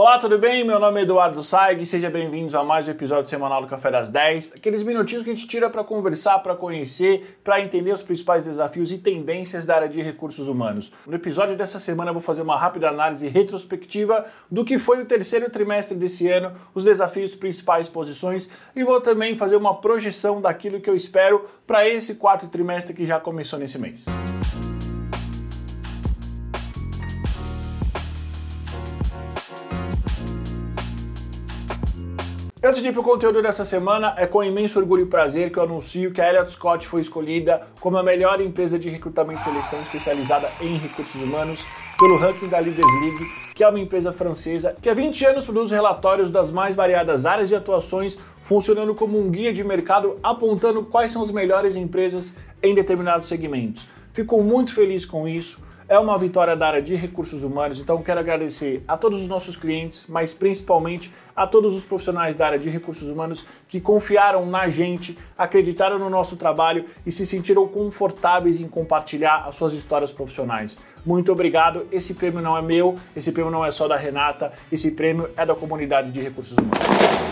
Olá, tudo bem? Meu nome é Eduardo Saig, sejam bem-vindos a mais um episódio semanal do Café das 10. Aqueles minutinhos que a gente tira para conversar, para conhecer, para entender os principais desafios e tendências da área de recursos humanos. No episódio dessa semana eu vou fazer uma rápida análise retrospectiva do que foi o terceiro trimestre desse ano, os desafios, principais posições e vou também fazer uma projeção daquilo que eu espero para esse quarto trimestre que já começou nesse mês. Antes de ir para o conteúdo dessa semana, é com imenso orgulho e prazer que eu anuncio que a Elliott Scott foi escolhida como a melhor empresa de recrutamento e seleção especializada em recursos humanos pelo ranking da Leaders League, que é uma empresa francesa que há 20 anos produz relatórios das mais variadas áreas de atuações, funcionando como um guia de mercado apontando quais são as melhores empresas em determinados segmentos. Fico muito feliz com isso é uma vitória da área de recursos humanos, então quero agradecer a todos os nossos clientes, mas principalmente a todos os profissionais da área de recursos humanos que confiaram na gente, acreditaram no nosso trabalho e se sentiram confortáveis em compartilhar as suas histórias profissionais. Muito obrigado. Esse prêmio não é meu, esse prêmio não é só da Renata, esse prêmio é da comunidade de recursos humanos.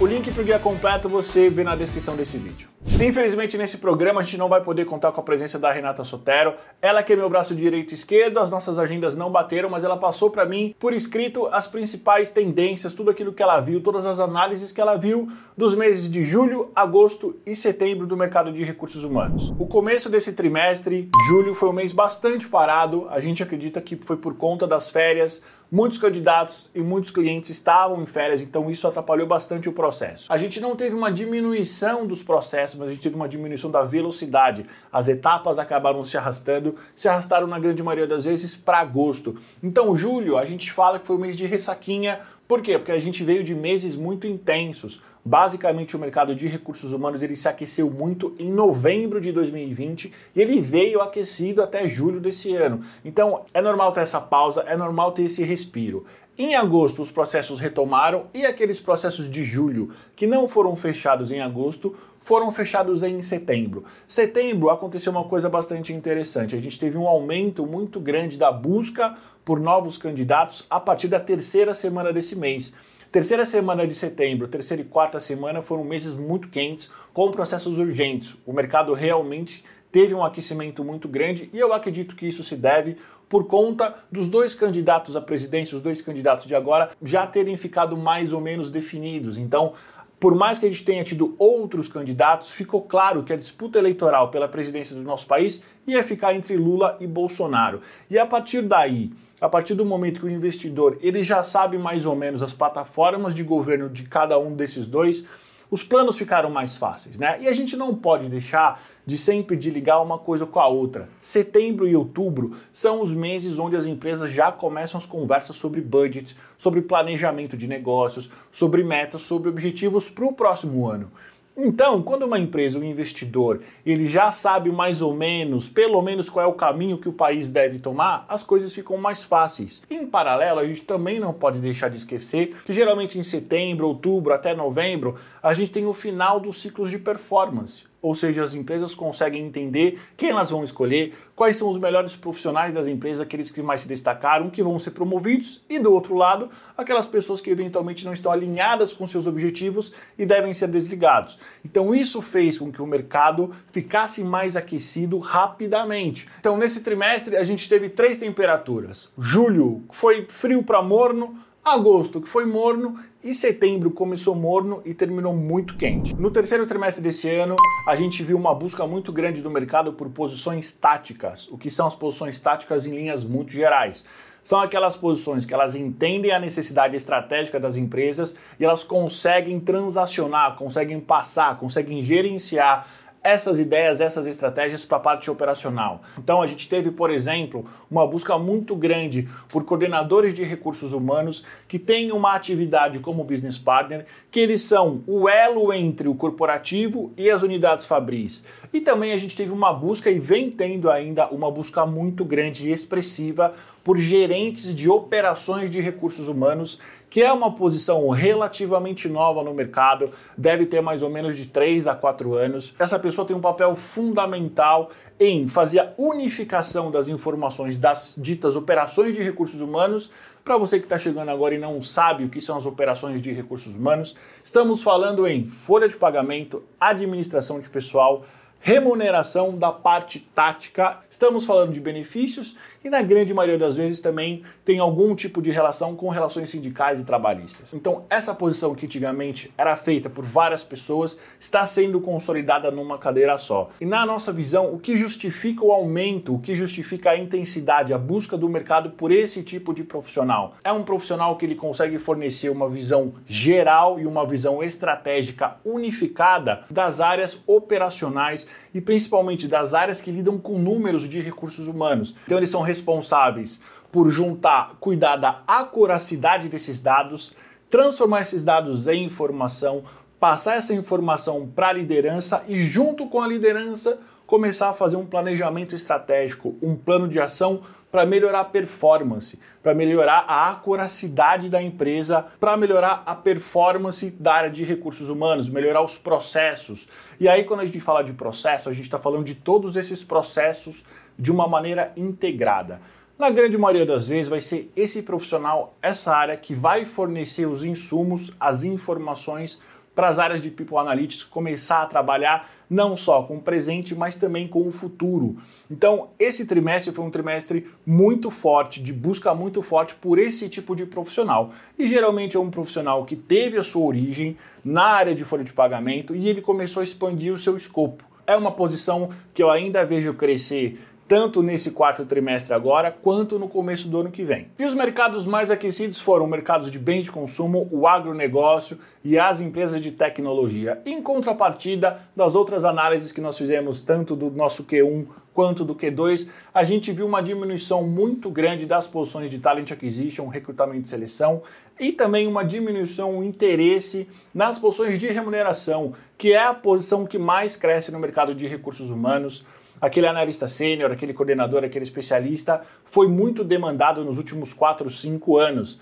O link para o guia completo você vê na descrição desse vídeo. Infelizmente, nesse programa a gente não vai poder contar com a presença da Renata Sotero. Ela que é meu braço direito e esquerdo, as nossas agendas não bateram, mas ela passou para mim por escrito as principais tendências, tudo aquilo que ela viu, todas as análises que ela viu dos meses de julho, agosto e setembro do mercado de recursos humanos. O começo desse trimestre, julho, foi um mês bastante parado. A gente acredita que foi por conta das férias, Muitos candidatos e muitos clientes estavam em férias, então isso atrapalhou bastante o processo. A gente não teve uma diminuição dos processos, mas a gente teve uma diminuição da velocidade. As etapas acabaram se arrastando, se arrastaram na grande maioria das vezes para agosto. Então, julho, a gente fala que foi o mês de ressaquinha. Por quê? Porque a gente veio de meses muito intensos. Basicamente, o mercado de recursos humanos ele se aqueceu muito em novembro de 2020 e ele veio aquecido até julho desse ano. Então, é normal ter essa pausa, é normal ter esse respiro. Em agosto, os processos retomaram e aqueles processos de julho que não foram fechados em agosto foram fechados em setembro. Setembro aconteceu uma coisa bastante interessante. A gente teve um aumento muito grande da busca por novos candidatos a partir da terceira semana desse mês. Terceira semana de setembro, terceira e quarta semana foram meses muito quentes, com processos urgentes. O mercado realmente teve um aquecimento muito grande e eu acredito que isso se deve por conta dos dois candidatos à presidência, os dois candidatos de agora, já terem ficado mais ou menos definidos. Então, por mais que a gente tenha tido outros candidatos, ficou claro que a disputa eleitoral pela presidência do nosso país ia ficar entre Lula e Bolsonaro. E a partir daí, a partir do momento que o investidor ele já sabe mais ou menos as plataformas de governo de cada um desses dois, os planos ficaram mais fáceis, né? E a gente não pode deixar de sempre de ligar uma coisa com a outra. Setembro e outubro são os meses onde as empresas já começam as conversas sobre budget, sobre planejamento de negócios, sobre metas, sobre objetivos para o próximo ano. Então, quando uma empresa, um investidor, ele já sabe mais ou menos, pelo menos qual é o caminho que o país deve tomar, as coisas ficam mais fáceis. Em paralelo, a gente também não pode deixar de esquecer que geralmente em setembro, outubro até novembro, a gente tem o final dos ciclos de performance ou seja, as empresas conseguem entender quem elas vão escolher, quais são os melhores profissionais das empresas, aqueles que mais se destacaram, que vão ser promovidos, e do outro lado, aquelas pessoas que eventualmente não estão alinhadas com seus objetivos e devem ser desligados. Então isso fez com que o mercado ficasse mais aquecido rapidamente. Então nesse trimestre a gente teve três temperaturas. Julho foi frio para morno, agosto que foi morno e setembro começou morno e terminou muito quente. No terceiro trimestre desse ano, a gente viu uma busca muito grande do mercado por posições táticas. O que são as posições táticas em linhas muito gerais? São aquelas posições que elas entendem a necessidade estratégica das empresas e elas conseguem transacionar, conseguem passar, conseguem gerenciar essas ideias, essas estratégias para a parte operacional. Então a gente teve, por exemplo, uma busca muito grande por coordenadores de recursos humanos que têm uma atividade como business partner, que eles são o elo entre o corporativo e as unidades fabris. E também a gente teve uma busca e vem tendo ainda uma busca muito grande e expressiva por gerentes de operações de recursos humanos que é uma posição relativamente nova no mercado, deve ter mais ou menos de 3 a 4 anos. Essa pessoa tem um papel fundamental em fazer a unificação das informações das ditas operações de recursos humanos. Para você que está chegando agora e não sabe o que são as operações de recursos humanos, estamos falando em folha de pagamento, administração de pessoal, remuneração da parte tática. Estamos falando de benefícios e na grande maioria das vezes também tem algum tipo de relação com relações sindicais e trabalhistas. Então, essa posição que antigamente era feita por várias pessoas está sendo consolidada numa cadeira só. E na nossa visão, o que justifica o aumento, o que justifica a intensidade, a busca do mercado por esse tipo de profissional? É um profissional que ele consegue fornecer uma visão geral e uma visão estratégica unificada das áreas operacionais e principalmente das áreas que lidam com números de recursos humanos. Então, eles são responsáveis por juntar, cuidar da acuracidade desses dados, transformar esses dados em informação, passar essa informação para a liderança e, junto com a liderança, começar a fazer um planejamento estratégico, um plano de ação para melhorar a performance, para melhorar a acuracidade da empresa, para melhorar a performance da área de recursos humanos, melhorar os processos. E aí, quando a gente fala de processo, a gente está falando de todos esses processos de uma maneira integrada. Na grande maioria das vezes, vai ser esse profissional, essa área, que vai fornecer os insumos, as informações para as áreas de People Analytics começar a trabalhar não só com o presente, mas também com o futuro. Então, esse trimestre foi um trimestre muito forte, de busca muito forte por esse tipo de profissional. E geralmente é um profissional que teve a sua origem na área de folha de pagamento e ele começou a expandir o seu escopo. É uma posição que eu ainda vejo crescer tanto nesse quarto trimestre agora quanto no começo do ano que vem. E os mercados mais aquecidos foram mercados de bens de consumo, o agronegócio e as empresas de tecnologia. Em contrapartida das outras análises que nós fizemos, tanto do nosso Q1 quanto do Q2, a gente viu uma diminuição muito grande das posições de talent acquisition, recrutamento e seleção, e também uma diminuição, um interesse nas posições de remuneração, que é a posição que mais cresce no mercado de recursos humanos aquele analista sênior, aquele coordenador, aquele especialista, foi muito demandado nos últimos 4, 5 anos.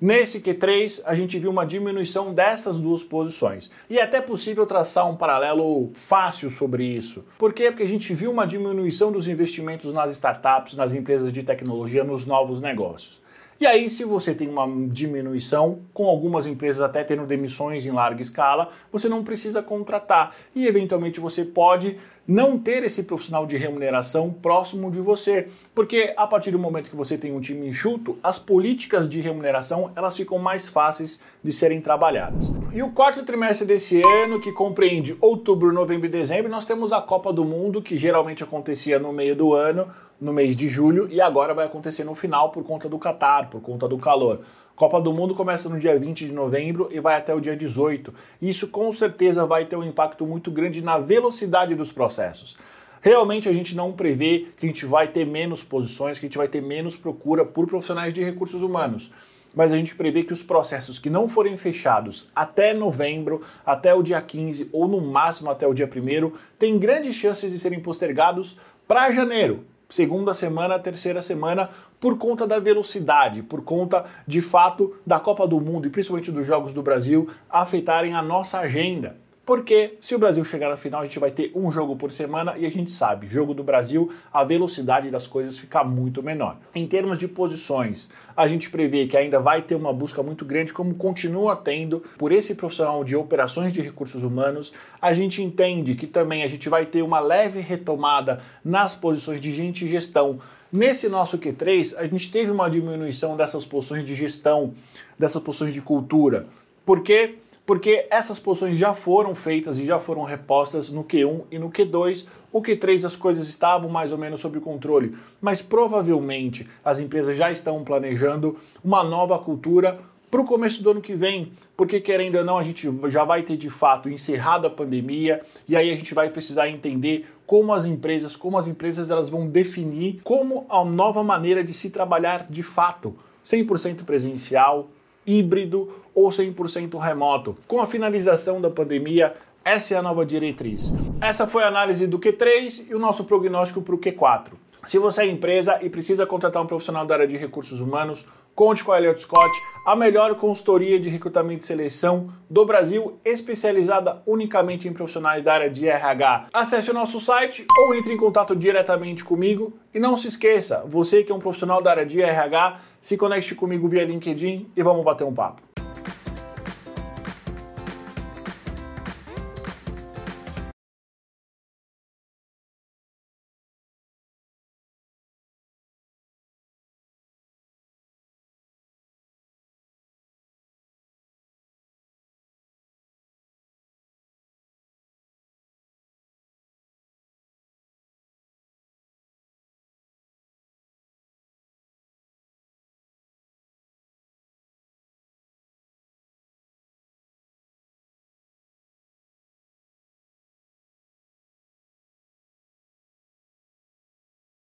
Nesse Q3, a gente viu uma diminuição dessas duas posições. E é até possível traçar um paralelo fácil sobre isso. Por quê? Porque a gente viu uma diminuição dos investimentos nas startups, nas empresas de tecnologia, nos novos negócios. E aí, se você tem uma diminuição, com algumas empresas até tendo demissões em larga escala, você não precisa contratar e eventualmente você pode não ter esse profissional de remuneração próximo de você, porque a partir do momento que você tem um time enxuto, as políticas de remuneração elas ficam mais fáceis de serem trabalhadas. E o quarto trimestre desse ano, que compreende outubro, novembro e dezembro, nós temos a Copa do Mundo, que geralmente acontecia no meio do ano, no mês de julho, e agora vai acontecer no final por conta do Catar, por conta do calor. Copa do Mundo começa no dia 20 de novembro e vai até o dia 18. Isso com certeza vai ter um impacto muito grande na velocidade dos processos. Realmente a gente não prevê que a gente vai ter menos posições, que a gente vai ter menos procura por profissionais de recursos humanos. Mas a gente prevê que os processos que não forem fechados até novembro, até o dia 15 ou no máximo até o dia 1 têm grandes chances de serem postergados para janeiro, segunda semana, terceira semana, por conta da velocidade, por conta de fato da Copa do Mundo e principalmente dos Jogos do Brasil afetarem a nossa agenda. Porque se o Brasil chegar na final, a gente vai ter um jogo por semana e a gente sabe, jogo do Brasil, a velocidade das coisas fica muito menor. Em termos de posições, a gente prevê que ainda vai ter uma busca muito grande, como continua tendo por esse profissional de operações de recursos humanos. A gente entende que também a gente vai ter uma leve retomada nas posições de gente e gestão. Nesse nosso Q3, a gente teve uma diminuição dessas posições de gestão, dessas posições de cultura. Por quê? Porque essas posições já foram feitas e já foram repostas no Q1 e no Q2. O Q3 as coisas estavam mais ou menos sob controle, mas provavelmente as empresas já estão planejando uma nova cultura para o começo do ano que vem, porque querendo ou não, a gente já vai ter de fato encerrado a pandemia. E aí a gente vai precisar entender como as empresas, como as empresas elas vão definir como a nova maneira de se trabalhar de fato, 100% presencial, híbrido ou 100% remoto. Com a finalização da pandemia, essa é a nova diretriz. Essa foi a análise do Q3 e o nosso prognóstico para o Q4. Se você é empresa e precisa contratar um profissional da área de recursos humanos, Conte com a Elliott Scott, a melhor consultoria de recrutamento e seleção do Brasil, especializada unicamente em profissionais da área de RH. Acesse o nosso site ou entre em contato diretamente comigo. E não se esqueça, você que é um profissional da área de RH, se conecte comigo via LinkedIn e vamos bater um papo.